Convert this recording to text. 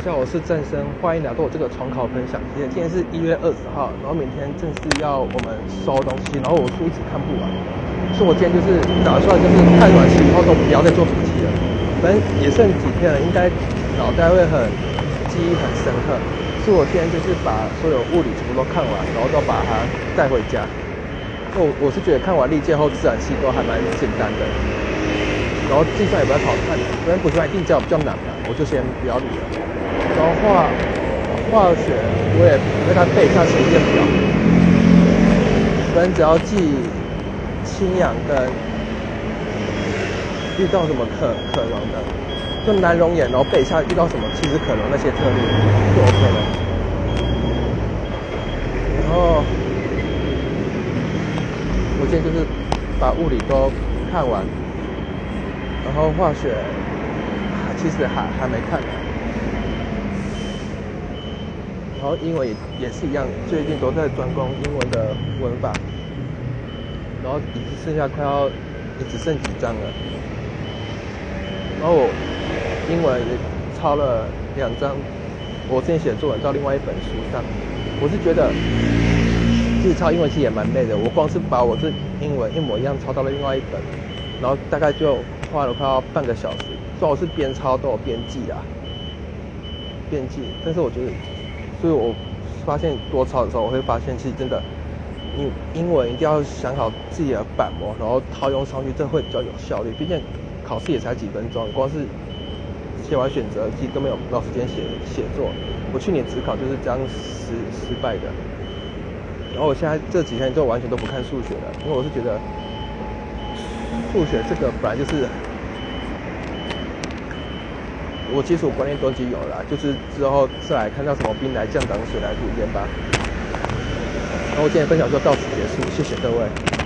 下，我是郑生，欢迎来到我这个重考分享。今天是一月二十号，然后明天正式要我们收东西，然后我书一直看不完，所以我今天就是打算就是看完期以后都不要再做笔记了。反正也剩几天了，应该脑袋会很记忆很深刻。所以我今天就是把所有物理全部都看完，然后都把它带回家。我我是觉得看完历届后自然系都还蛮简单的，然后计算也比较好看，反正补习班定教比较难嘛，我就先不要理了。然后化化学我也为他背一下实验表，反正只要记氢氧跟遇到什么可可溶的，就难溶眼，然后背一下遇到什么其实可溶那些特例就 OK 了。然后我今天就是把物理都看完，然后化学其实还还没看。然后英文也也是一样，最近都在专攻英文的文法，然后已经剩下快要也只剩几张了。然后我英文也抄了两张，我之前写作文到另外一本书上。我是觉得其实抄英文其实也蛮累的，我光是把我这英文一模一样抄到了另外一本，然后大概就花了快要半个小时。虽然我是边抄都有边记啊，边记，但是我觉得。所以我发现多抄的时候，我会发现其实真的，你英文一定要想好自己的板模，然后套用上去，这会比较有效率。毕竟考试也才几分钟，光是写完选择题都没有到时间写写作。我去年只考就是这样失失败的。然后我现在这几天就完全都不看数学了，因为我是觉得数学这个本来就是。我基础观念都已经有了，就是之后再来看到什么兵来将挡水来土掩吧。那我今天分享就到此结束，谢谢各位。